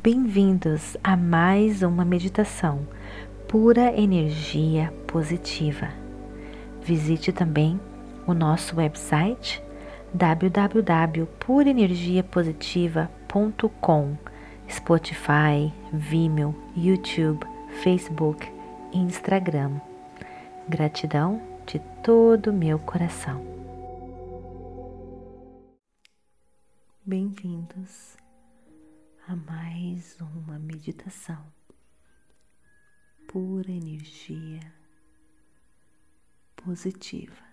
Bem-vindos a mais uma meditação pura energia positiva. Visite também o nosso website www.purenergiapositiva.com, Spotify, Vimeo, YouTube, Facebook e Instagram. Gratidão de todo o meu coração. Bem-vindos a mais uma meditação pura energia positiva.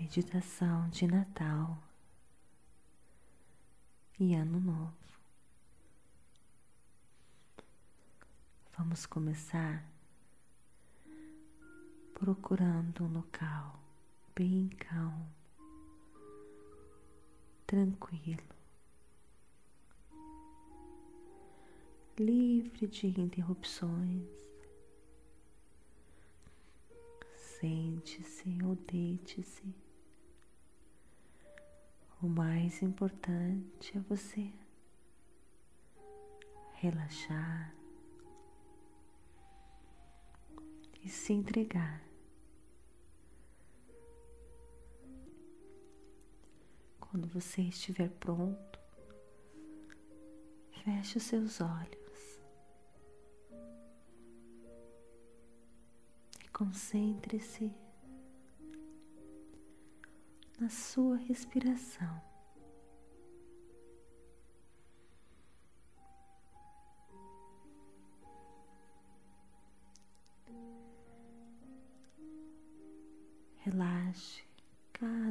Meditação de Natal e Ano Novo. Vamos começar procurando um local bem calmo, tranquilo, livre de interrupções. Sente-se ou deite-se. O mais importante é você relaxar e se entregar. Quando você estiver pronto, feche os seus olhos e concentre-se na sua respiração.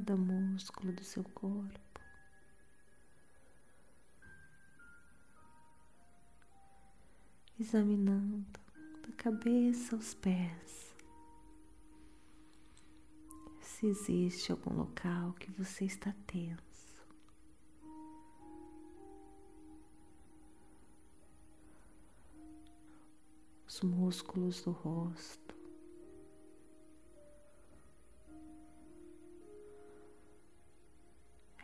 Cada músculo do seu corpo. Examinando da cabeça aos pés. Se existe algum local que você está tenso. Os músculos do rosto.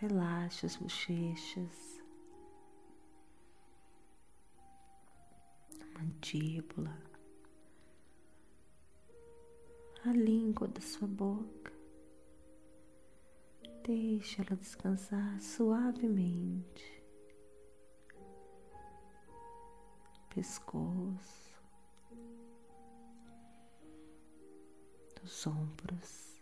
Relaxe as bochechas, mandíbula, a língua da sua boca. Deixe ela descansar suavemente. Pescoço, dos ombros.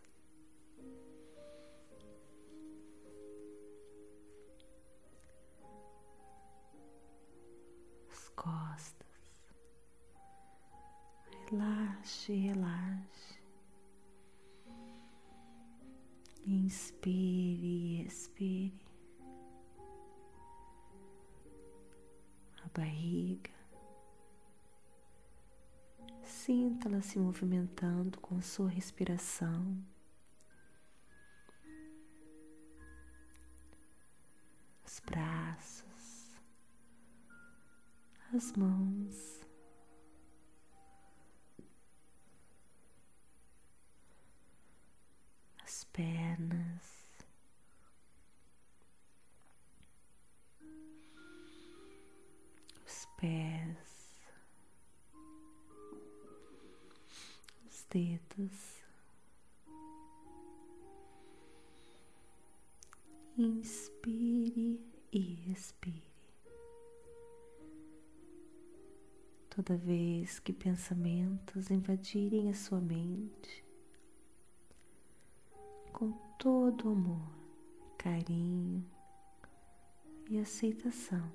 Costas. Relaxe, relaxe. Inspire e expire. A barriga. Sinta-la se movimentando com sua respiração. As mãos, as pernas, os pés, os dedos. Toda vez que pensamentos invadirem a sua mente, com todo amor, carinho e aceitação.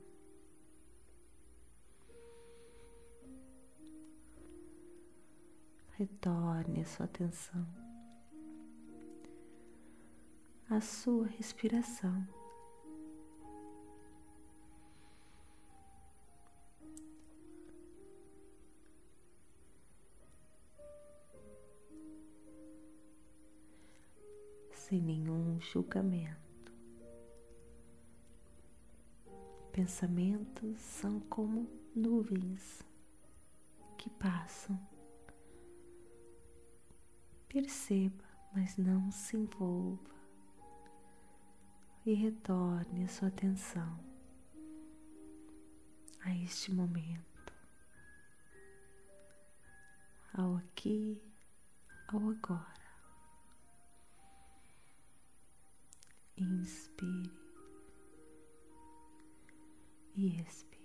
Retorne a sua atenção à sua respiração. Sem nenhum julgamento. Pensamentos são como nuvens que passam. Perceba, mas não se envolva e retorne a sua atenção a este momento, ao aqui, ao agora. Inspire e expire.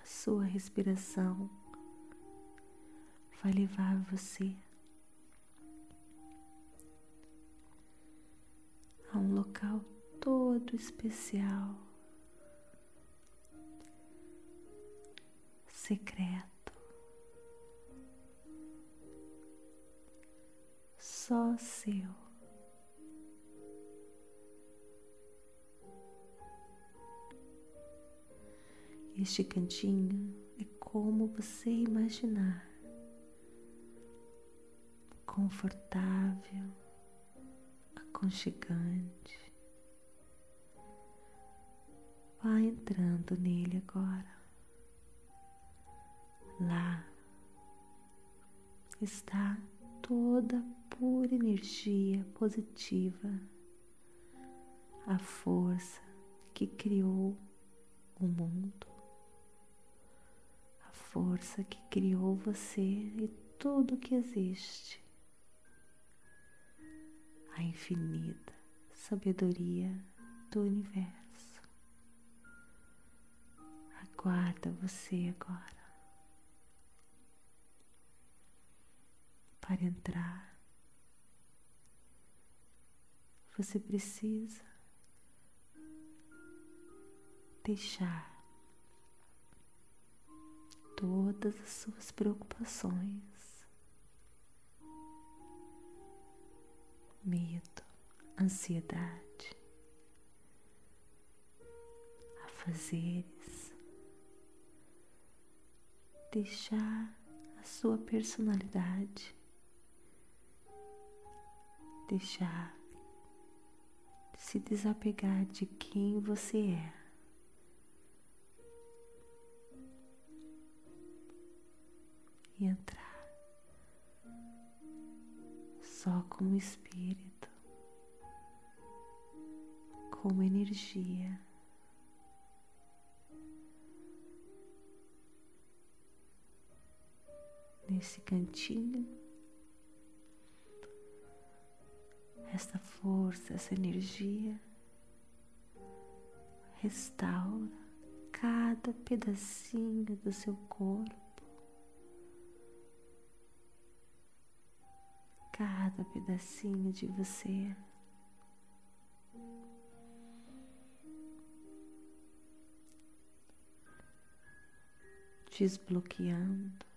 A sua respiração vai levar você a um local todo especial, secreto, só seu. Este cantinho é como você imaginar, confortável, aconchegante. Vá entrando nele agora. Lá está toda pura energia positiva, a força que criou o mundo, a força que criou você e tudo que existe a infinita sabedoria do universo. Aguarda você agora para entrar. Você precisa deixar todas as suas preocupações medo, ansiedade, afazeres, deixar a sua personalidade, deixar se desapegar de quem você é. E entrar só como espírito, como energia. Nesse cantinho, esta força, essa energia restaura cada pedacinho do seu corpo. cada pedacinho de você. Desbloqueando.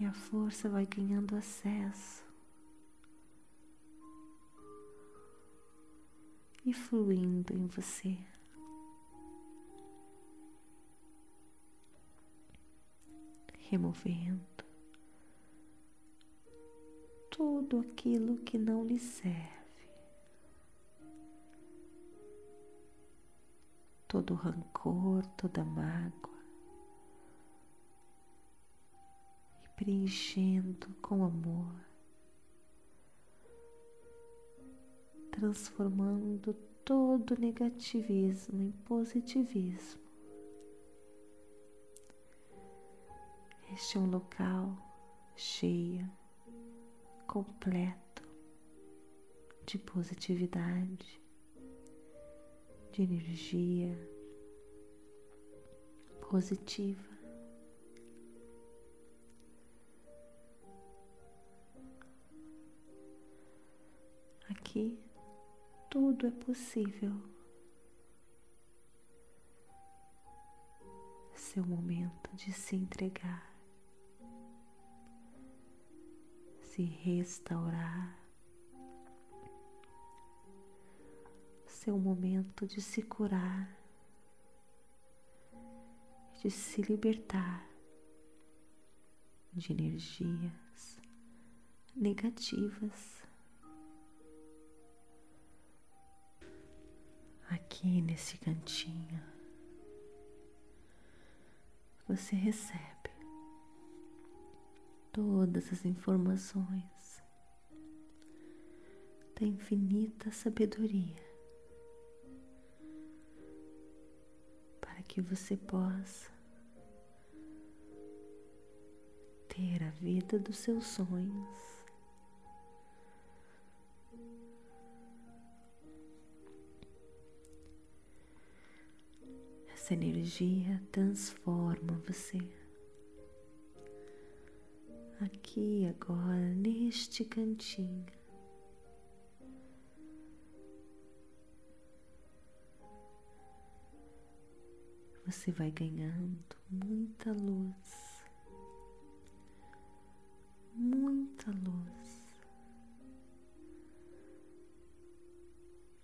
E a força vai ganhando acesso. E fluindo em você. removendo tudo aquilo que não lhe serve, todo rancor, toda mágoa, preenchendo com amor, transformando todo negativismo em positivismo. Este é um local cheio, completo de positividade, de energia positiva. Aqui tudo é possível. Seu momento de se entregar. se restaurar, seu momento de se curar, de se libertar de energias negativas. Aqui nesse cantinho, você recebe todas as informações da infinita sabedoria para que você possa ter a vida dos seus sonhos. Essa energia transforma você. Aqui agora, neste cantinho. Você vai ganhando muita luz, muita luz.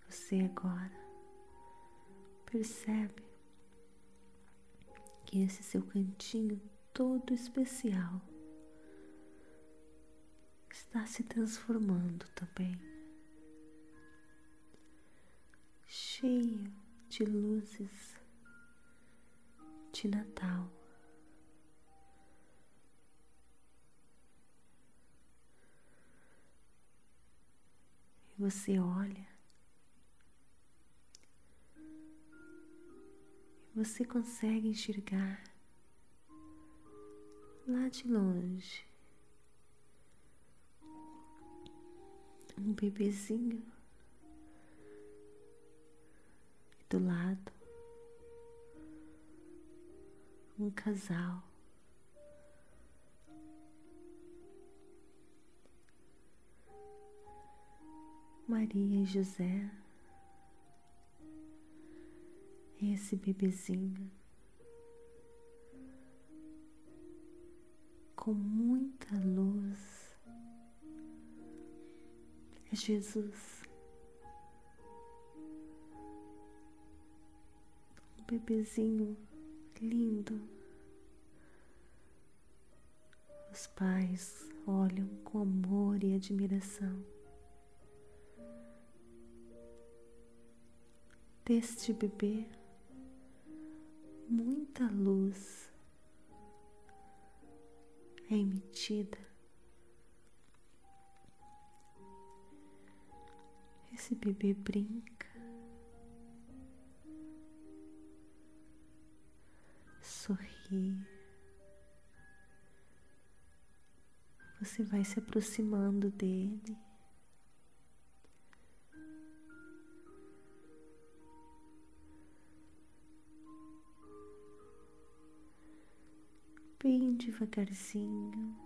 Você agora percebe que esse seu cantinho todo especial está se transformando também, cheio de luzes de Natal. E você olha você consegue enxergar lá de longe um bebezinho do lado um casal. Maria e José esse bebezinho com muita luz é Jesus. Um bebezinho lindo. Os pais olham com amor e admiração. Deste bebê muita luz é emitida. Esse bebê brinca, sorri. Você vai se aproximando dele. Devagarzinho.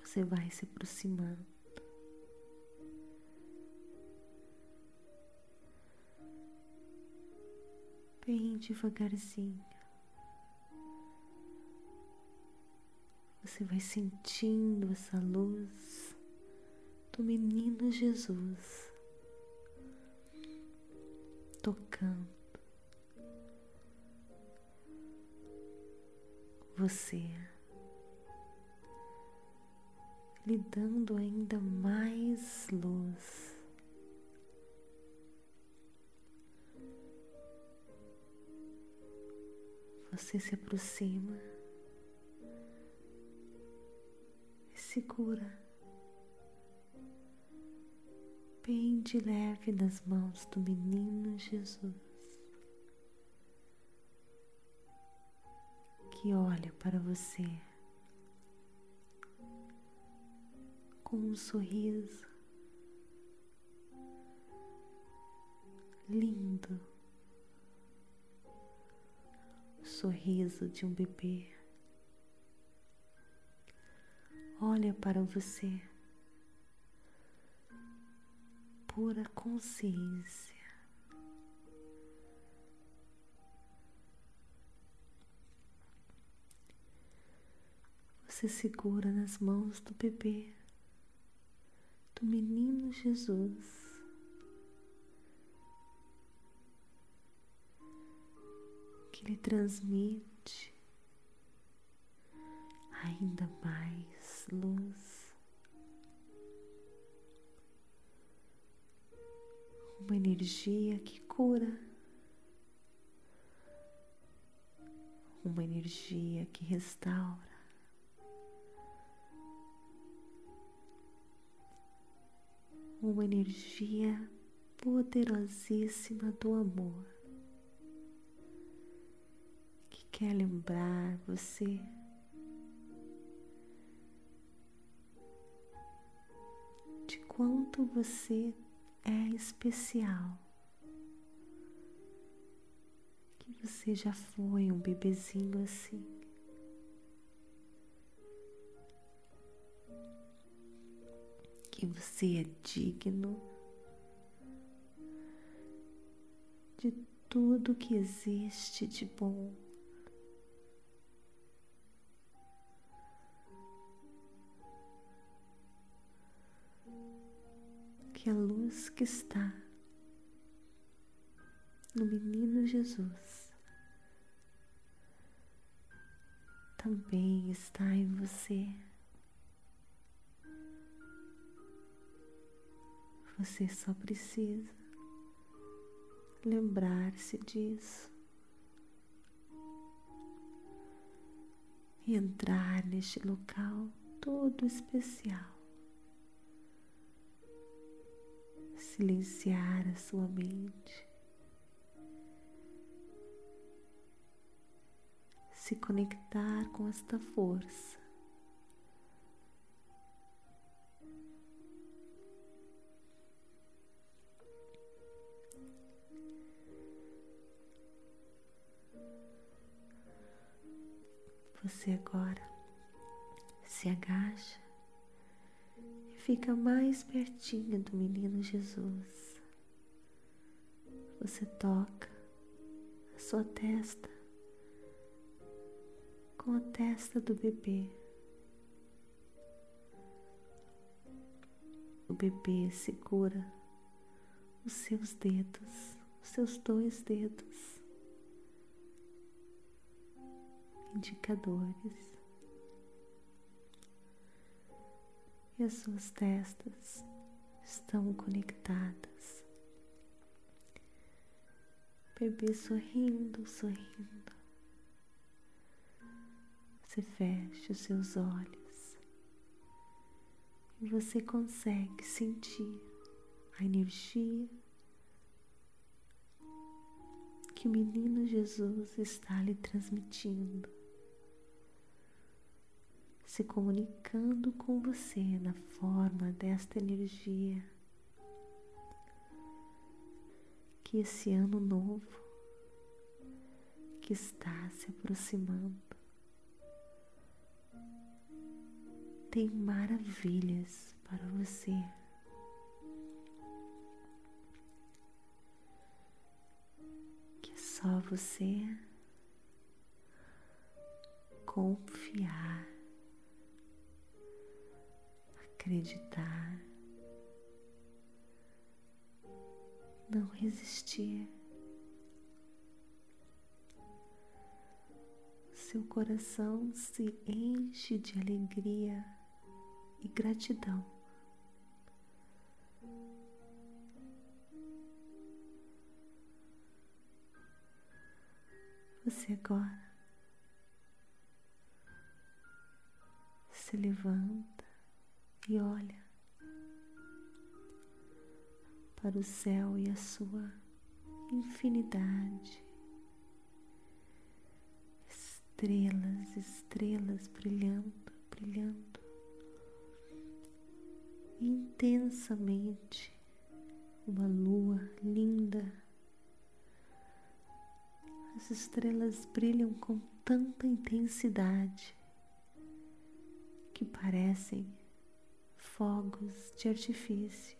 Você vai se aproximando. Bem devagarzinho. Você vai sentindo essa luz do menino Jesus tocando você, lhe dando ainda mais luz. Você se aproxima e segura bem de leve nas mãos do menino Jesus. Que olha para você com um sorriso lindo, o sorriso de um bebê. Olha para você, pura consciência. Você segura nas mãos do bebê, do menino Jesus. Que lhe transmite ainda mais luz, uma energia que cura, uma energia que restaura uma energia poderosíssima do amor que quer lembrar você de quanto você é especial. Que você já foi um bebezinho assim. Que você é digno de tudo que existe de bom. Que a luz que está no menino Jesus também está em você. Você só precisa lembrar-se disso. E entrar neste local todo especial. Silenciar a sua mente, se conectar com esta força Você agora se agacha e fica mais pertinho do menino Jesus. Você toca a sua testa com a testa do bebê. O bebê segura os seus dedos, os seus dois dedos indicadores e as suas testas estão conectadas. Bebê sorrindo, sorrindo. Você fecha os seus olhos e você consegue sentir a energia que o menino Jesus está lhe transmitindo se comunicando com você na forma desta energia. Que esse ano novo que está se aproximando tem maravilhas para você. Que só você confiar acreditar, não resistir. Seu coração se enche de alegria e gratidão. Você agora se levanta e olha para o céu e a sua infinidade. Estrelas, estrelas brilhando, brilhando intensamente. Uma lua linda. As estrelas brilham com tanta intensidade que parecem fogos de artifício.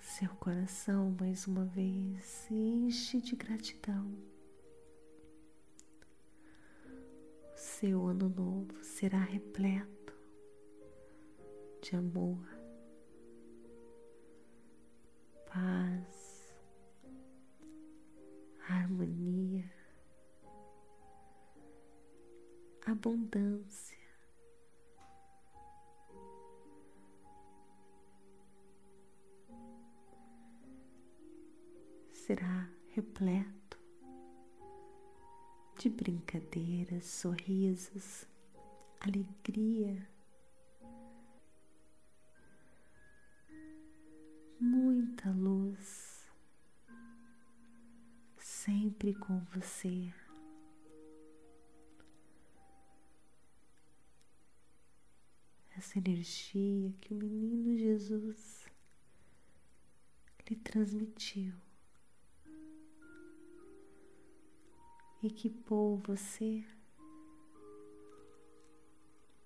Seu coração mais uma vez se enche de gratidão. Seu ano novo será repleto de amor, paz, harmonia, abundância. Será repleto de brincadeiras, sorrisos, alegria. Muita luz sempre com você. Essa energia que o menino Jesus lhe transmitiu. Equipou você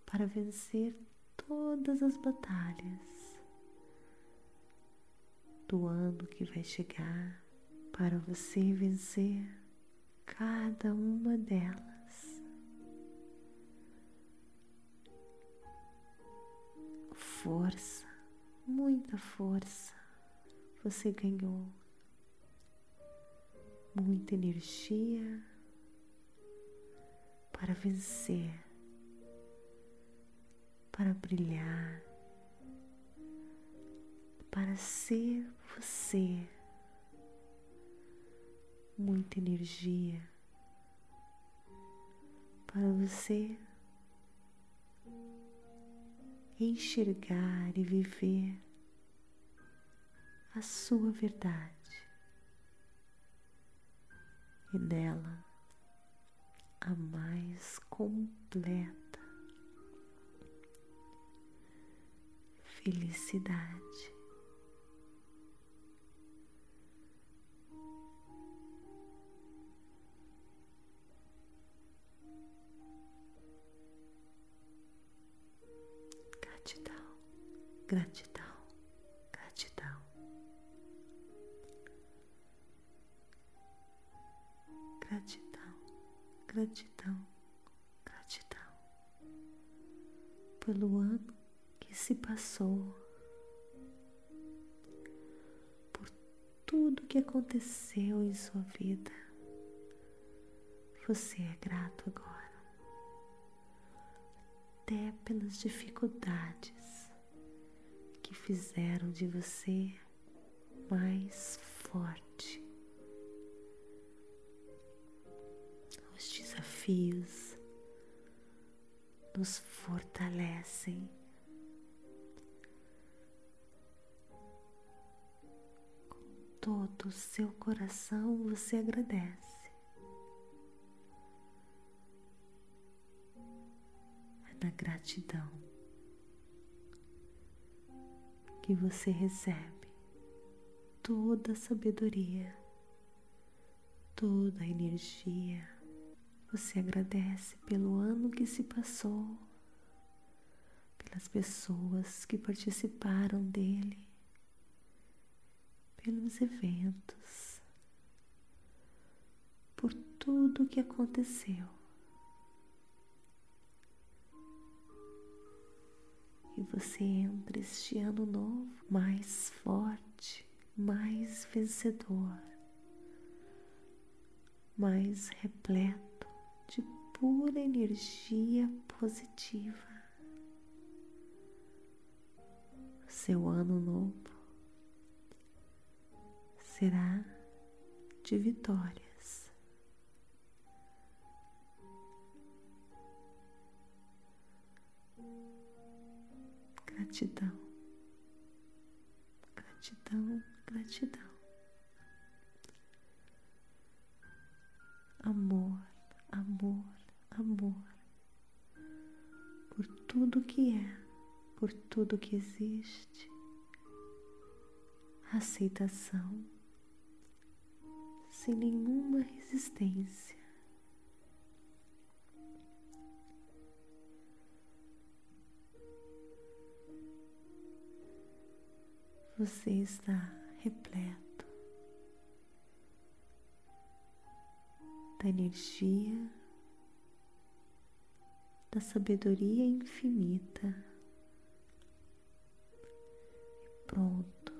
para vencer todas as batalhas do ano que vai chegar, para você vencer cada uma delas. Força, muita força você ganhou muita energia para vencer, para brilhar, para ser você. Muita energia para você enxergar e viver a sua verdade e nela a mais completa felicidade. Gratidão. Gratidão, gratidão, gratidão pelo ano que se passou, por tudo que aconteceu em sua vida. Você é grato agora, até pelas dificuldades que fizeram de você mais forte. desafios nos fortalecem. Com todo o seu coração você agradece. É na gratidão que você recebe toda a sabedoria, toda a energia você agradece pelo ano que se passou, pelas pessoas que participaram dele, pelos eventos, por tudo que aconteceu. E você entra este ano novo mais forte, mais vencedor, mais repleto de pura energia positiva. Seu ano novo será de vitórias. Gratidão, gratidão, gratidão. Amor amor, amor por tudo que é, por tudo que existe, aceitação sem nenhuma resistência. Você está repleto da energia, da sabedoria infinita. E pronto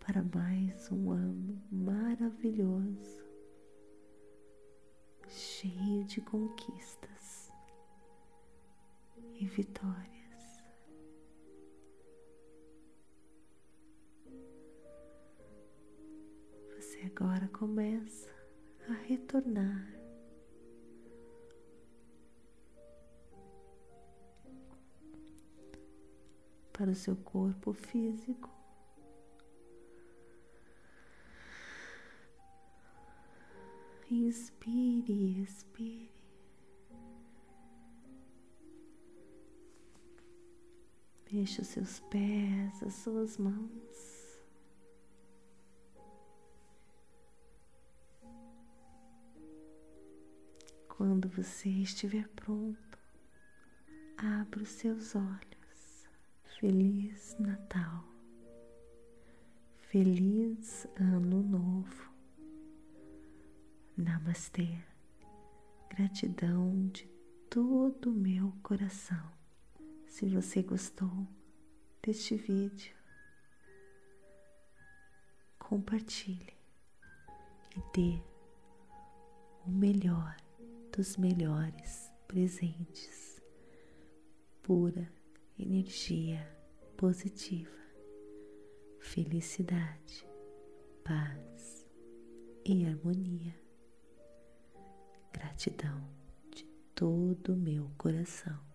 para mais um ano maravilhoso, cheio de conquistas e vitórias. Agora começa a retornar para o seu corpo físico. Inspire, expire. Mexa os seus pés, as suas mãos. Quando você estiver pronto, abra os seus olhos. Feliz Natal. Feliz Ano Novo. Namastê. Gratidão de todo o meu coração. Se você gostou deste vídeo, compartilhe e dê o melhor dos melhores presentes. Pura energia positiva, felicidade, paz e harmonia. Gratidão de todo o meu coração.